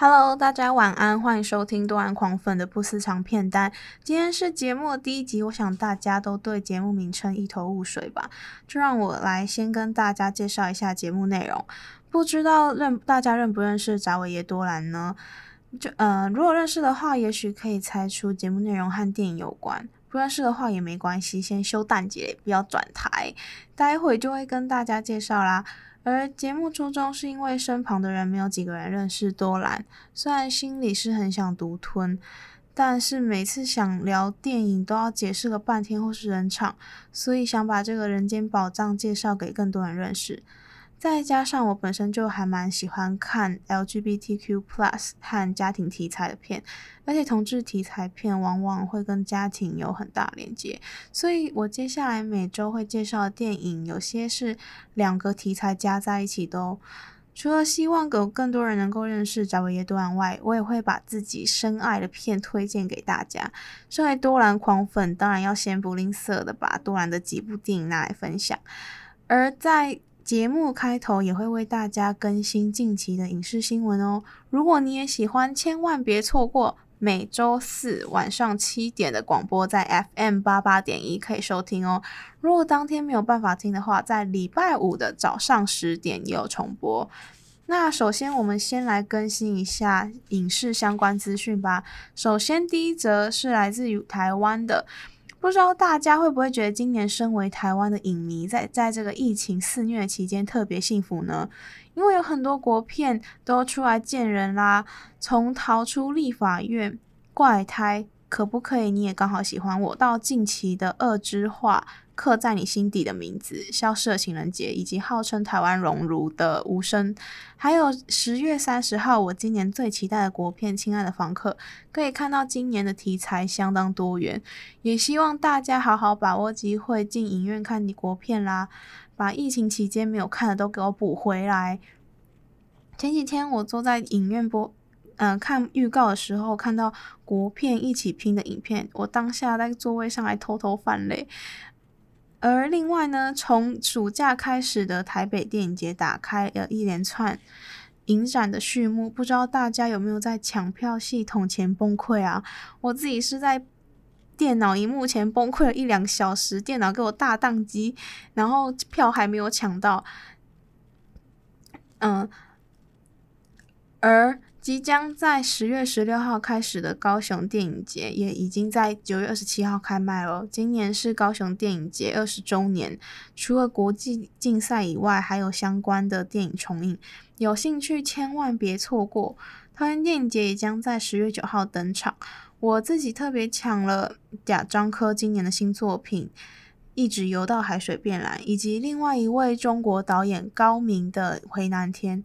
Hello，大家晚安，欢迎收听多安狂粉的不私藏片单。今天是节目的第一集，我想大家都对节目名称一头雾水吧？就让我来先跟大家介绍一下节目内容。不知道认大家认不认识扎维耶多兰呢？就呃，如果认识的话，也许可以猜出节目内容和电影有关；不认识的话也没关系，先休蛋姐，不要转台，待会就会跟大家介绍啦。而节目初衷是因为身旁的人没有几个人认识多兰，虽然心里是很想独吞，但是每次想聊电影都要解释个半天或是人场，所以想把这个人间宝藏介绍给更多人认识。再加上我本身就还蛮喜欢看 LGBTQ+ 和家庭题材的片，而且同志题材片往往会跟家庭有很大连接，所以我接下来每周会介绍的电影，有些是两个题材加在一起都。除了希望有更多人能够认识扎维耶多兰外，我也会把自己深爱的片推荐给大家。身为多兰狂粉，当然要先不吝啬的把多兰的几部电影拿来分享，而在节目开头也会为大家更新近期的影视新闻哦。如果你也喜欢，千万别错过每周四晚上七点的广播，在 FM 八八点一可以收听哦。如果当天没有办法听的话，在礼拜五的早上十点也有重播。那首先我们先来更新一下影视相关资讯吧。首先第一则是来自于台湾的。不知道大家会不会觉得今年身为台湾的影迷在，在这个疫情肆虐期间特别幸福呢？因为有很多国片都出来见人啦，从逃出立法院、怪胎，可不可以？你也刚好喜欢我，到近期的恶之画。刻在你心底的名字，消失的情人节，以及号称台湾荣辱的无声，还有十月三十号，我今年最期待的国片《亲爱的房客》，可以看到今年的题材相当多元，也希望大家好好把握机会进影院看你国片啦，把疫情期间没有看的都给我补回来。前几天我坐在影院播，嗯、呃，看预告的时候，看到国片一起拼的影片，我当下在座位上还偷偷犯泪。而另外呢，从暑假开始的台北电影节打开了一连串影展的序幕，不知道大家有没有在抢票系统前崩溃啊？我自己是在电脑荧幕前崩溃了一两小时，电脑给我大宕机，然后票还没有抢到。嗯，而。即将在十月十六号开始的高雄电影节，也已经在九月二十七号开卖了。今年是高雄电影节二十周年，除了国际竞赛以外，还有相关的电影重映，有兴趣千万别错过。桃园电影节也将在十月九号登场。我自己特别抢了贾樟柯今年的新作品《一直游到海水变蓝》，以及另外一位中国导演高明的《回南天》。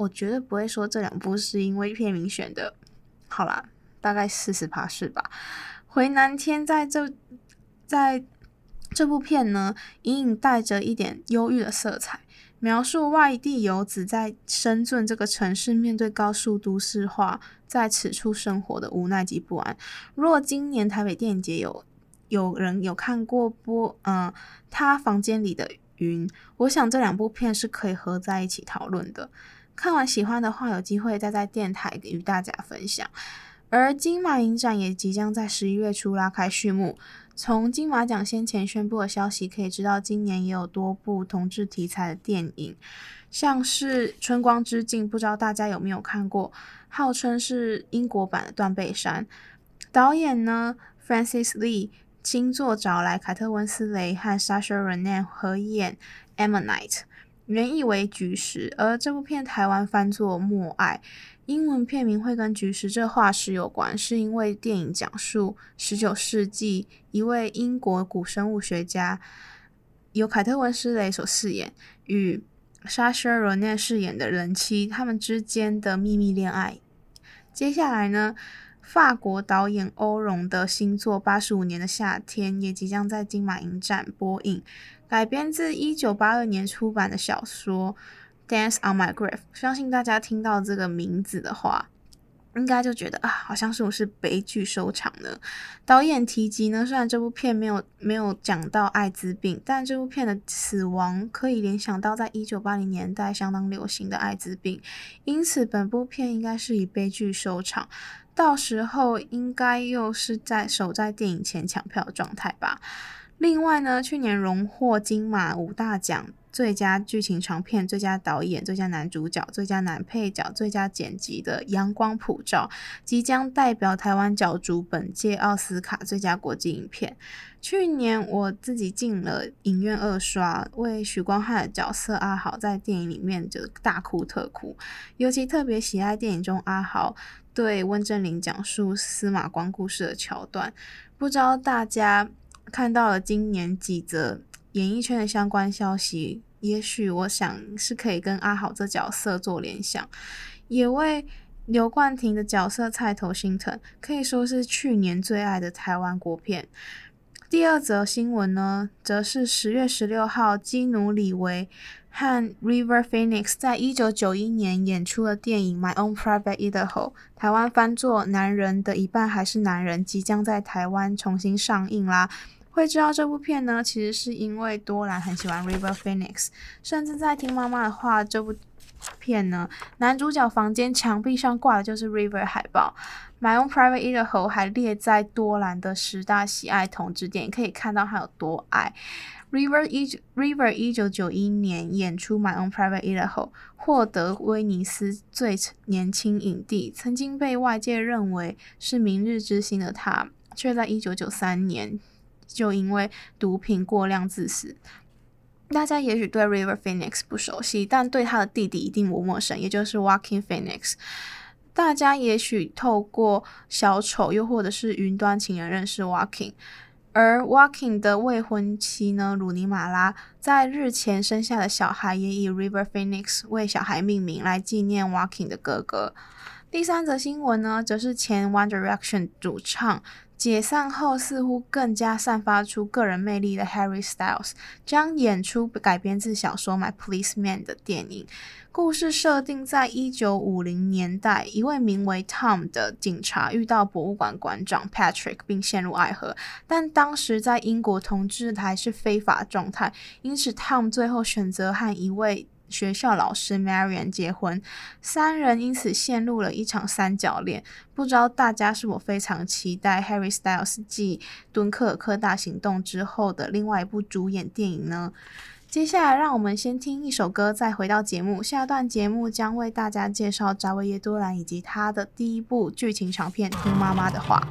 我绝对不会说这两部是因为片名选的，好啦，大概四十趴是吧？回南天在这在这部片呢，隐隐带着一点忧郁的色彩，描述外地游子在深圳这个城市面对高速都市化，在此处生活的无奈及不安。如果今年台北电影节有有人有看过播，嗯，他房间里的云，我想这两部片是可以合在一起讨论的。看完喜欢的话，有机会再在电台与大家分享。而金马影展也即将在十一月初拉开序幕。从金马奖先前宣布的消息可以知道，今年也有多部同志题材的电影，像是《春光之境》，不知道大家有没有看过？号称是英国版的《断背山》。导演呢，Francis Lee 亲自找来凯特温斯雷和 Sasha Renan 合演《Ammonite》。原意为菊石，而这部片台湾翻作默爱，英文片名会跟菊石这化石有关，是因为电影讲述十九世纪一位英国古生物学家，由凯特温斯雷所饰演，与莎莎罗涅饰演的人妻他们之间的秘密恋爱。接下来呢，法国导演欧容的新作《八十五年的夏天》也即将在金马影展播映。改编自一九八二年出版的小说《Dance on My Grave》，相信大家听到这个名字的话，应该就觉得啊，好像是不是悲剧收场呢？导演提及呢，虽然这部片没有没有讲到艾滋病，但这部片的死亡可以联想到在一九八零年代相当流行的艾滋病，因此本部片应该是以悲剧收场。到时候应该又是在守在电影前抢票的状态吧。另外呢，去年荣获金马五大奖。最佳剧情长片、最佳导演、最佳男主角、最佳男配角、最佳剪辑的《阳光普照》即将代表台湾角逐本届奥斯卡最佳国际影片。去年我自己进了影院二刷，为许光汉的角色阿豪在电影里面就大哭特哭，尤其特别喜爱电影中阿豪对温贞菱讲述司马光故事的桥段。不知道大家看到了今年几则演艺圈的相关消息，也许我想是可以跟阿豪这角色做联想，也为刘冠廷的角色菜头心疼，可以说是去年最爱的台湾国片。第二则新闻呢，则是十月十六号，基努李维和 River Phoenix 在一九九一年演出的电影《My Own Private Idaho》，台湾翻作《男人的一半还是男人》，即将在台湾重新上映啦。会知道这部片呢，其实是因为多兰很喜欢 River Phoenix，甚至在听妈妈的话，这部片呢，男主角房间墙壁上挂的就是 River 海报。My Own Private Idaho 还列在多兰的十大喜爱同志电影，可以看到他有多爱 River。一 River 一九九一年演出 My Own Private Idaho，获得威尼斯最年轻影帝，曾经被外界认为是明日之星的他，却在一九九三年。就因为毒品过量致死。大家也许对 River Phoenix 不熟悉，但对他的弟弟一定不陌生，也就是 Walking Phoenix。大家也许透过小丑，又或者是云端情人认识 Walking，而 Walking 的未婚妻呢，鲁尼马拉，在日前生下的小孩也以 River Phoenix 为小孩命名，来纪念 Walking 的哥哥。第三则新闻呢，则是前 One Direction 主唱。解散后，似乎更加散发出个人魅力的 Harry Styles 将演出改编自小说《My Policeman》的电影。故事设定在一九五零年代，一位名为 Tom 的警察遇到博物馆馆长 Patrick，并陷入爱河。但当时在英国同志还是非法状态，因此 Tom 最后选择和一位学校老师 Marian 结婚，三人因此陷入了一场三角恋。不知道大家是否非常期待 Harry Styles 继《敦刻尔克大行动》之后的另外一部主演电影呢？接下来，让我们先听一首歌，再回到节目。下段节目将为大家介绍扎维耶多兰以及他的第一部剧情长片《听妈妈的话》。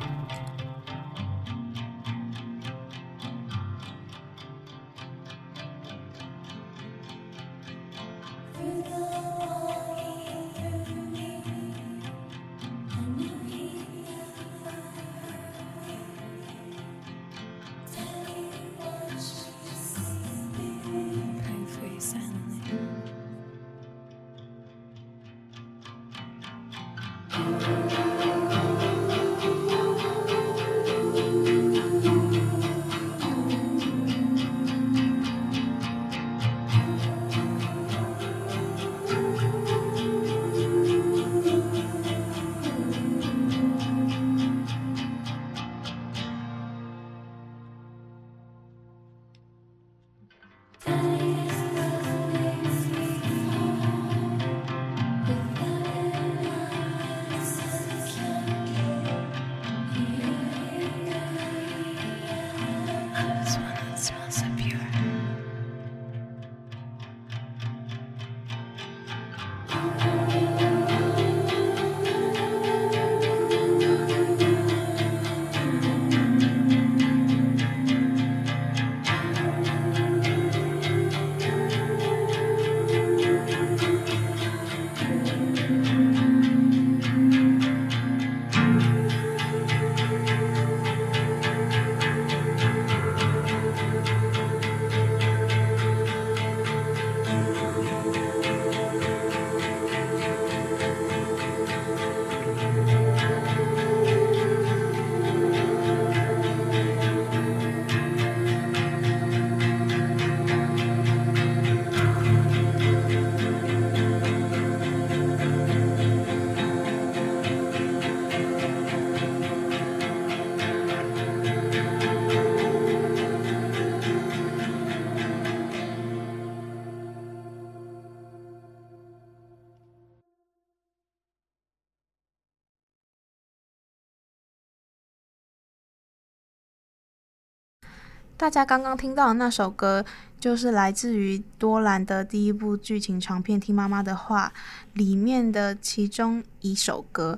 大家刚刚听到的那首歌，就是来自于多兰的第一部剧情长片《听妈妈的话》里面的其中一首歌。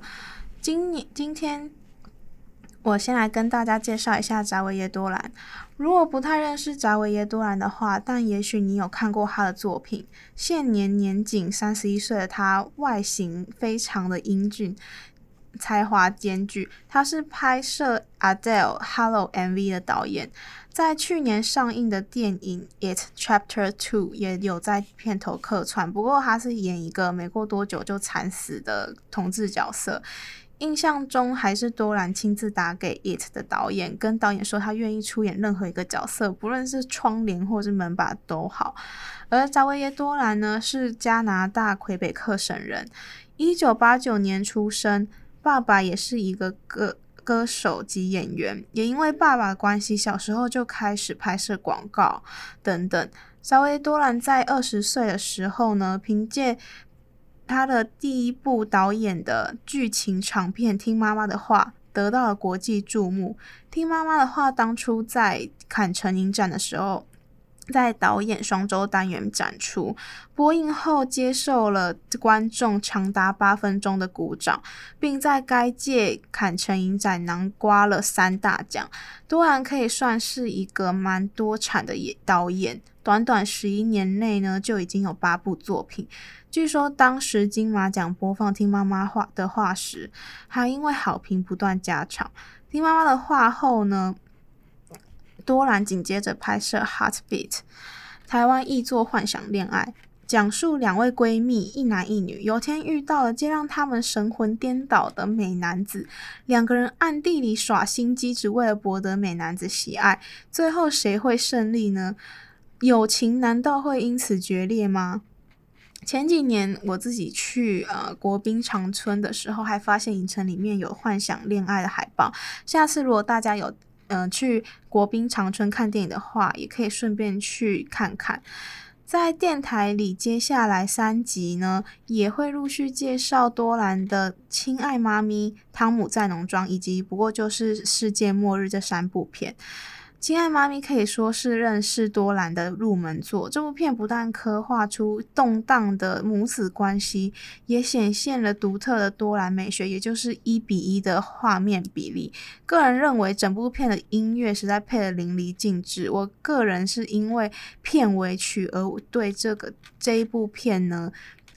今年今天，我先来跟大家介绍一下扎维耶多兰。如果不太认识扎维耶多兰的话，但也许你有看过他的作品。现年年仅三十一岁的他，外形非常的英俊，才华兼具。他是拍摄 Adele Hello MV 的导演，在去年上映的电影 It Chapter Two 也有在片头客串，不过他是演一个没过多久就惨死的同志角色。印象中还是多兰亲自打给 It 的导演，跟导演说他愿意出演任何一个角色，不论是窗帘或是门把都好。而扎维耶多兰呢，是加拿大魁北克省人，一九八九年出生，爸爸也是一个歌歌手及演员，也因为爸爸关系，小时候就开始拍摄广告等等。稍微多兰在二十岁的时候呢，凭借他的第一部导演的剧情长片《听妈妈的话》得到了国际注目。《听妈妈的话》当初在坎城影展的时候，在导演双周单元展出，播映后接受了观众长达八分钟的鼓掌，并在该届坎城影展囊括了三大奖。多兰可以算是一个蛮多产的演导演，短短十一年内呢，就已经有八部作品。据说当时金马奖播放《听妈妈话》的话时，还因为好评不断加场。《听妈妈的话》后呢，多兰紧接着拍摄《Heartbeat》，台湾译作《幻想恋爱》，讲述两位闺蜜，一男一女，有天遇到了皆让他们神魂颠倒的美男子，两个人暗地里耍心机，只为了博得美男子喜爱。最后谁会胜利呢？友情难道会因此决裂吗？前几年我自己去呃国宾长春的时候，还发现影城里面有《幻想恋爱》的海报。下次如果大家有嗯、去国宾长春看电影的话，也可以顺便去看看。在电台里，接下来三集呢，也会陆续介绍多兰的《亲爱妈咪》、《汤姆在农庄》以及《不过就是世界末日》这三部片。亲爱妈咪可以说是认识多兰的入门作。这部片不但刻画出动荡的母子关系，也显现了独特的多兰美学，也就是一比一的画面比例。个人认为整部片的音乐实在配得淋漓尽致。我个人是因为片尾曲而对这个这一部片呢，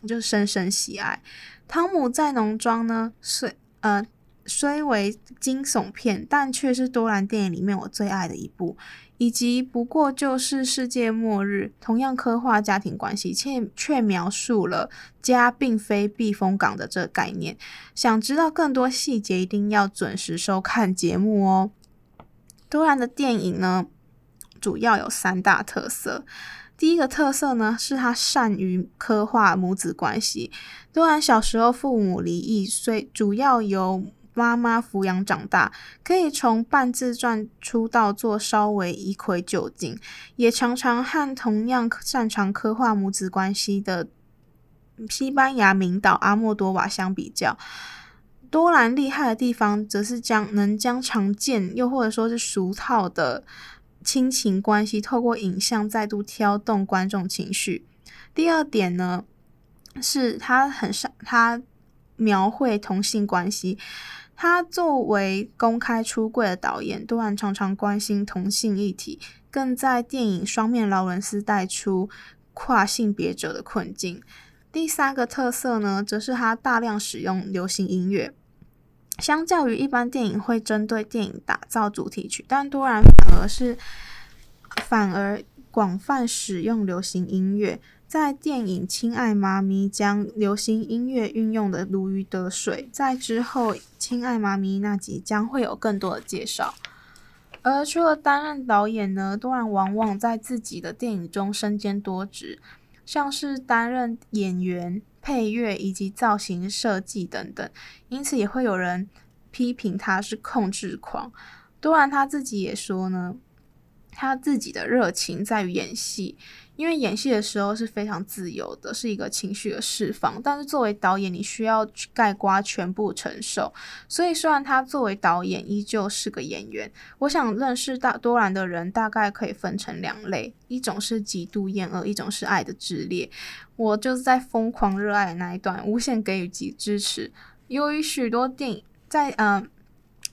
就深深喜爱。汤姆在农庄呢是呃。虽为惊悚片，但却是多兰电影里面我最爱的一部。以及不过就是世界末日，同样刻画家庭关系，却却描述了家并非避风港的这个概念。想知道更多细节，一定要准时收看节目哦。多兰的电影呢，主要有三大特色。第一个特色呢，是他善于刻画母子关系。多兰小时候父母离异，虽主要由妈妈抚养长大，可以从半自传出道做稍微一窥究竟，也常常和同样擅长刻画母子关系的西班牙名导阿莫多瓦相比较。多兰厉害的地方，则是将能将常见又或者说是俗套的亲情关系，透过影像再度挑动观众情绪。第二点呢，是他很善他描绘同性关系。他作为公开出柜的导演，多兰常常关心同性议题，更在电影《双面劳伦斯》带出跨性别者的困境。第三个特色呢，则是他大量使用流行音乐。相较于一般电影会针对电影打造主题曲，但多兰反而是反而广泛使用流行音乐。在电影《亲爱妈咪》将流行音乐运用得如鱼得水，在之后《亲爱妈咪》那集将会有更多的介绍。而除了担任导演呢，多兰往往在自己的电影中身兼多职，像是担任演员、配乐以及造型设计等等，因此也会有人批评他是控制狂。多兰他自己也说呢。他自己的热情在于演戏。因为演戏的时候是非常自由的，是一个情绪的释放。但是作为导演，你需要盖瓜全部承受。所以，虽然他作为导演依旧是个演员，我想认识大多兰的人大概可以分成两类：一种是极度厌恶，一种是爱的炽烈。我就是在疯狂热爱的那一段，无限给予及支持。由于许多电影在嗯。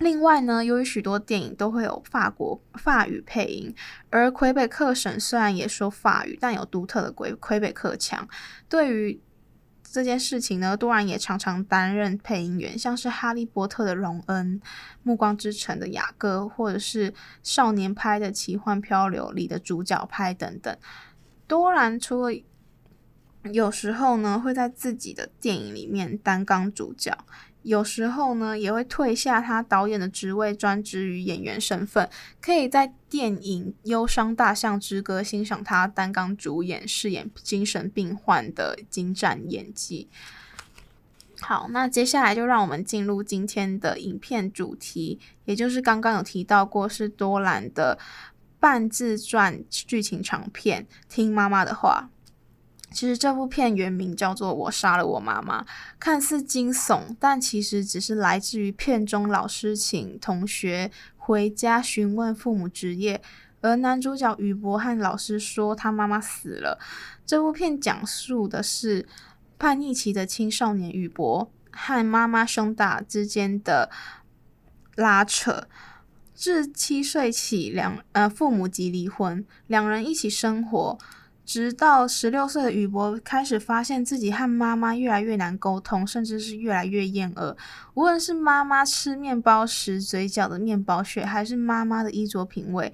另外呢，由于许多电影都会有法国法语配音，而魁北克省虽然也说法语，但有独特的魁魁北克腔。对于这件事情呢，多兰也常常担任配音员，像是《哈利波特》的荣恩、《暮光之城》的雅各，或者是少年派的《奇幻漂流》里的主角派等等。多兰除了有时候呢，会在自己的电影里面担纲主角。有时候呢，也会退下他导演的职位，专职于演员身份。可以在电影《忧伤大象之歌》欣赏他担纲主演，饰演精神病患的精湛演技。好，那接下来就让我们进入今天的影片主题，也就是刚刚有提到过，是多兰的半自传剧情长片《听妈妈的话》。其实这部片原名叫做《我杀了我妈妈》，看似惊悚，但其实只是来自于片中老师请同学回家询问父母职业，而男主角宇博和老师说他妈妈死了。这部片讲述的是叛逆期的青少年宇博和妈妈兄大之间的拉扯。自七岁起，两呃父母即离婚，两人一起生活。直到十六岁的宇博开始发现自己和妈妈越来越难沟通，甚至是越来越厌恶。无论是妈妈吃面包时嘴角的面包屑，还是妈妈的衣着品味，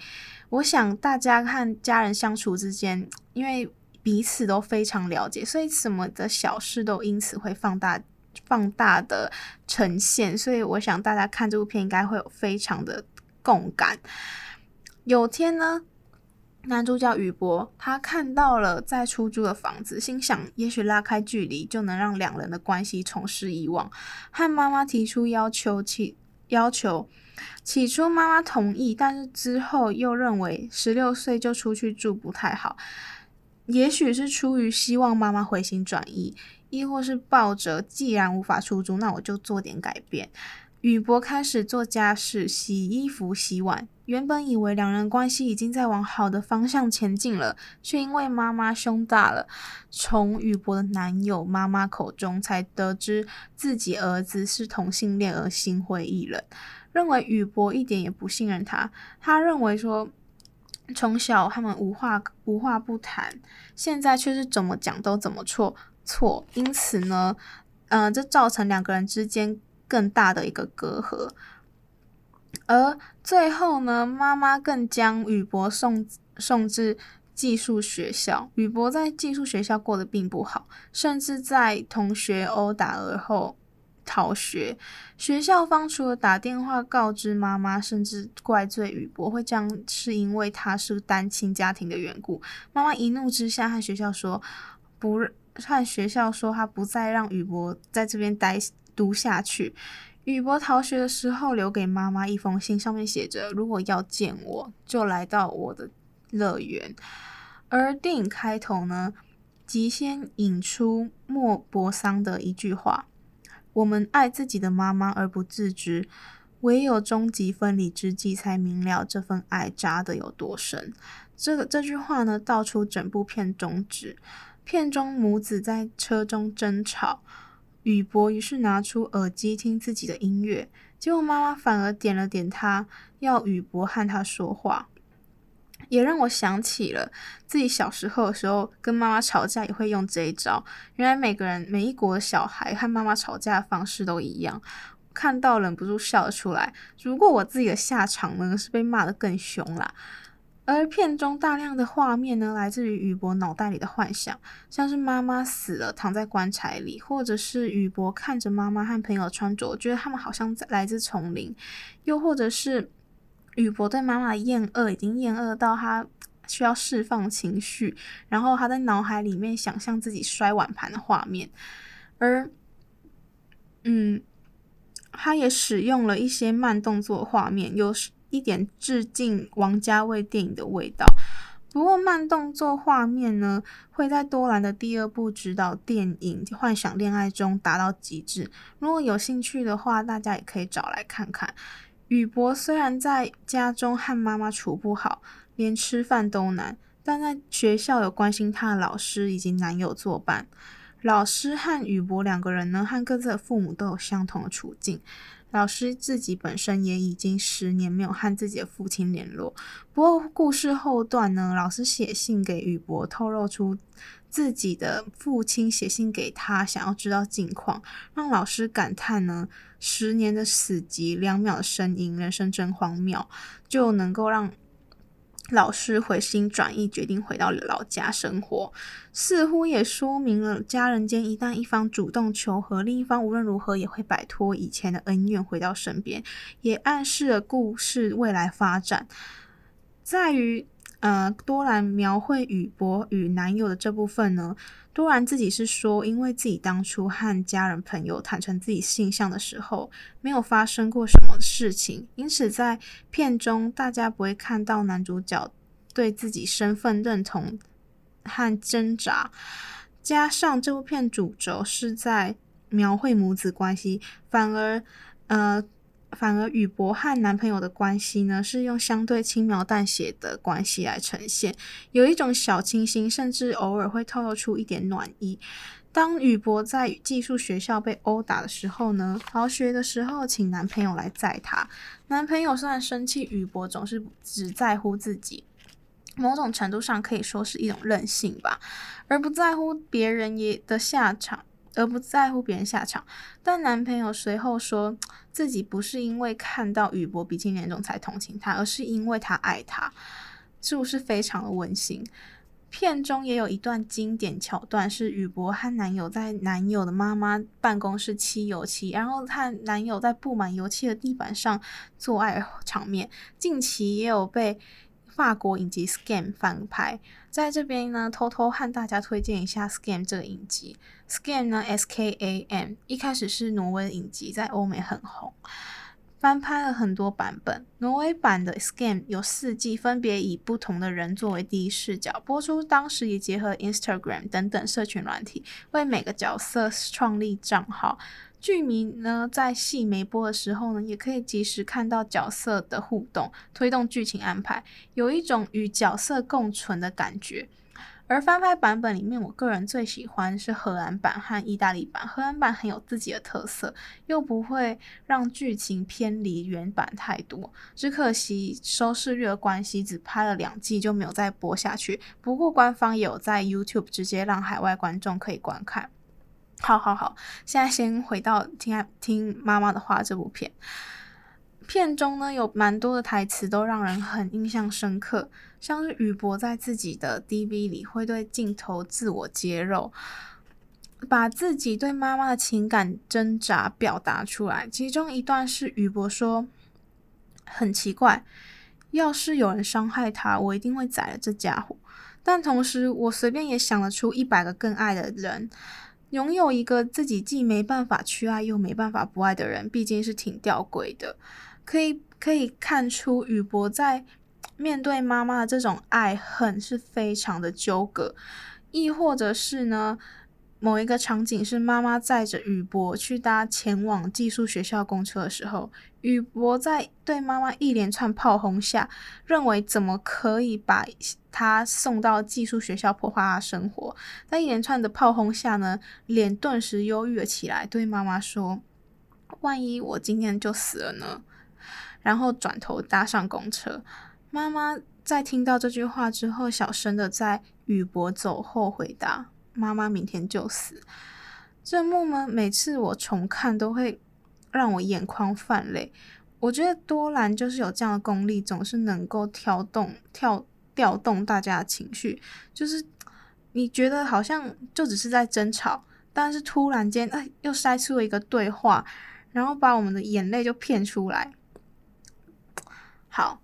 我想大家和家人相处之间，因为彼此都非常了解，所以什么的小事都因此会放大、放大的呈现。所以我想大家看这部片应该会有非常的共感。有天呢，男主角宇博，他看到了在出租的房子，心想也许拉开距离就能让两人的关系重拾以往，和妈妈提出要求起要求。起初妈妈同意，但是之后又认为十六岁就出去住不太好，也许是出于希望妈妈回心转意，亦或是抱着既然无法出租，那我就做点改变。宇博开始做家事，洗衣服、洗碗。原本以为两人关系已经在往好的方向前进了，却因为妈妈胸大了，从宇博的男友妈妈口中才得知自己儿子是同性恋而心灰意冷，认为宇博一点也不信任他。他认为说，从小他们无话无话不谈，现在却是怎么讲都怎么错错，因此呢，嗯、呃，这造成两个人之间。更大的一个隔阂，而最后呢，妈妈更将宇博送送至寄宿学校。宇博在寄宿学校过得并不好，甚至在同学殴打而后逃学。学校方除了打电话告知妈妈，甚至怪罪宇博会这样，是因为他是单亲家庭的缘故。妈妈一怒之下和学校说不，和学校说他不再让宇博在这边待。读下去。宇博逃学的时候，留给妈妈一封信，上面写着：“如果要见我，就来到我的乐园。”而电影开头呢，即先引出莫泊桑的一句话：“我们爱自己的妈妈而不自知，唯有终极分离之际，才明了这份爱扎得有多深。”这个这句话呢，道出整部片宗旨。片中母子在车中争吵。宇博于是拿出耳机听自己的音乐，结果妈妈反而点了点他，要宇博和他说话，也让我想起了自己小时候的时候跟妈妈吵架也会用这一招。原来每个人每一国的小孩和妈妈吵架的方式都一样，看到忍不住笑了出来。如果我自己的下场呢，是被骂得更凶啦。而片中大量的画面呢，来自于宇博脑袋里的幻想，像是妈妈死了躺在棺材里，或者是宇博看着妈妈和朋友穿着，觉得他们好像在来自丛林，又或者是宇博对妈妈的厌恶已经厌恶到他需要释放情绪，然后他在脑海里面想象自己摔碗盘的画面，而嗯，他也使用了一些慢动作画面，有时。一点致敬王家卫电影的味道。不过慢动作画面呢，会在多兰的第二部指导电影《幻想恋爱》中达到极致。如果有兴趣的话，大家也可以找来看看。宇博虽然在家中和妈妈处不好，连吃饭都难，但在学校有关心他的老师以及男友作伴。老师和宇博两个人呢，和各自的父母都有相同的处境。老师自己本身也已经十年没有和自己的父亲联络。不过故事后段呢，老师写信给宇博，透露出自己的父亲写信给他，想要知道近况，让老师感叹呢：十年的死寂，两秒的声音，人生真荒谬，就能够让。老师回心转意，决定回到老家生活，似乎也说明了家人间一旦一方主动求和，另一方无论如何也会摆脱以前的恩怨，回到身边，也暗示了故事未来发展。在于，呃，多兰描绘宇博与男友的这部分呢。多兰自己是说，因为自己当初和家人朋友坦诚自己性向的时候，没有发生过什么事情，因此在片中大家不会看到男主角对自己身份认同和挣扎。加上这部片主轴是在描绘母子关系，反而呃。反而宇博和男朋友的关系呢，是用相对轻描淡写的关系来呈现，有一种小清新，甚至偶尔会透露出一点暖意。当宇博在寄宿学校被殴打的时候呢，逃学的时候请男朋友来载他。男朋友虽然生气，宇博总是只在乎自己，某种程度上可以说是一种任性吧，而不在乎别人也的下场。而不在乎别人下场，但男朋友随后说自己不是因为看到宇博鼻青脸肿才同情他，而是因为他爱他，是不是非常的温馨？片中也有一段经典桥段，是宇博和男友在男友的妈妈办公室漆油漆，然后和男友在布满油漆的地板上做爱场面。近期也有被法国影集《Scam》翻拍。在这边呢，偷偷和大家推荐一下《Scam》这个影集。《Scam》呢，S K A M，一开始是挪威影集，在欧美很红，翻拍了很多版本。挪威版的《Scam》有四季，分别以不同的人作为第一视角播出。当时也结合 Instagram 等等社群软体，为每个角色创立账号。剧迷呢，在戏没播的时候呢，也可以及时看到角色的互动，推动剧情安排，有一种与角色共存的感觉。而翻拍版本里面，我个人最喜欢是荷兰版和意大利版。荷兰版很有自己的特色，又不会让剧情偏离原版太多。只可惜收视率的关系，只拍了两季就没有再播下去。不过官方也有在 YouTube 直接让海外观众可以观看。好好好，现在先回到听听妈妈的话这部片。片中呢，有蛮多的台词都让人很印象深刻，像是宇博在自己的 DV 里会对镜头自我揭露，把自己对妈妈的情感挣扎表达出来。其中一段是宇博说：“很奇怪，要是有人伤害他，我一定会宰了这家伙。但同时，我随便也想得出一百个更爱的人。”拥有一个自己既没办法去爱又没办法不爱的人，毕竟是挺吊诡的。可以可以看出，宇博在面对妈妈的这种爱恨是非常的纠葛，亦或者是呢，某一个场景是妈妈载着宇博去搭前往寄宿学校公车的时候，宇博在对妈妈一连串炮轰下，认为怎么可以把他送到寄宿学校破坏他生活？在一连串的炮轰下呢，脸顿时忧郁了起来，对妈妈说：“万一我今天就死了呢？”然后转头搭上公车。妈妈在听到这句话之后，小声的在宇博走后回答：“妈妈明天就死。”这幕呢，每次我重看都会让我眼眶泛泪。我觉得多兰就是有这样的功力，总是能够挑动、跳。调动大家的情绪，就是你觉得好像就只是在争吵，但是突然间，哎，又塞出了一个对话，然后把我们的眼泪就骗出来。好，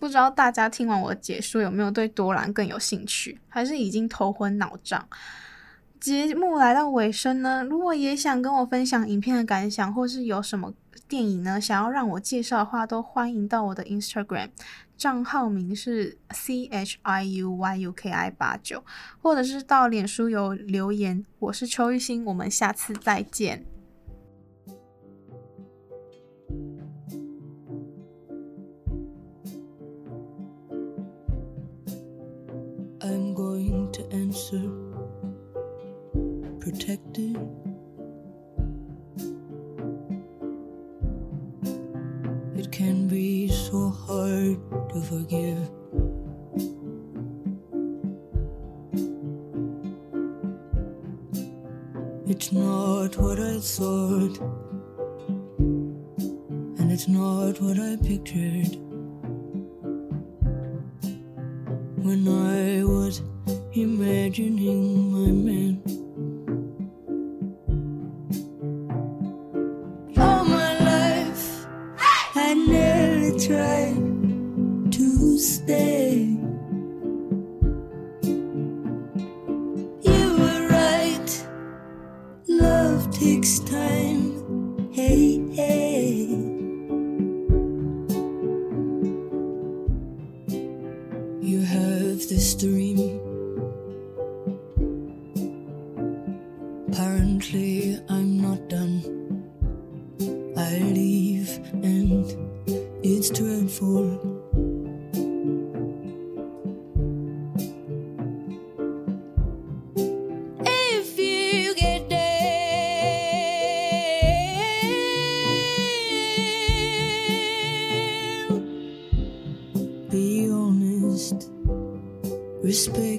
不知道大家听完我的解说有没有对多兰更有兴趣，还是已经头昏脑胀？节目来到尾声呢，如果也想跟我分享影片的感想，或是有什么电影呢想要让我介绍的话，都欢迎到我的 Instagram 账号名是 C H I U Y U K I 八九，或者是到脸书有留言。我是邱玉欣，我们下次再见。I'm going to answer, protected. It can be so hard to forgive. It's not what I thought, and it's not what I pictured. when I was imagining my man. space.